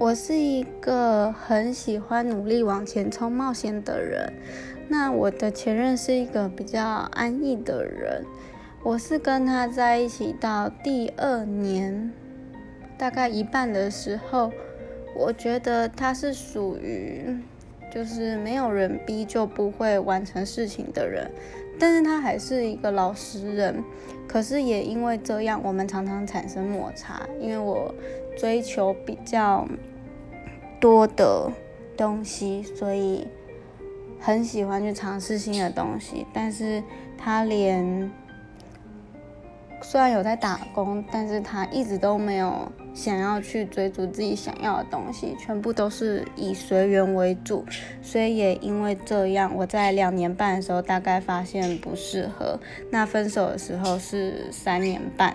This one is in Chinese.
我是一个很喜欢努力往前冲、冒险的人。那我的前任是一个比较安逸的人。我是跟他在一起到第二年，大概一半的时候，我觉得他是属于就是没有人逼就不会完成事情的人，但是他还是一个老实人。可是也因为这样，我们常常产生摩擦，因为我追求比较多的东西，所以很喜欢去尝试新的东西，但是他连。虽然有在打工，但是他一直都没有想要去追逐自己想要的东西，全部都是以随缘为主。所以也因为这样，我在两年半的时候大概发现不适合。那分手的时候是三年半。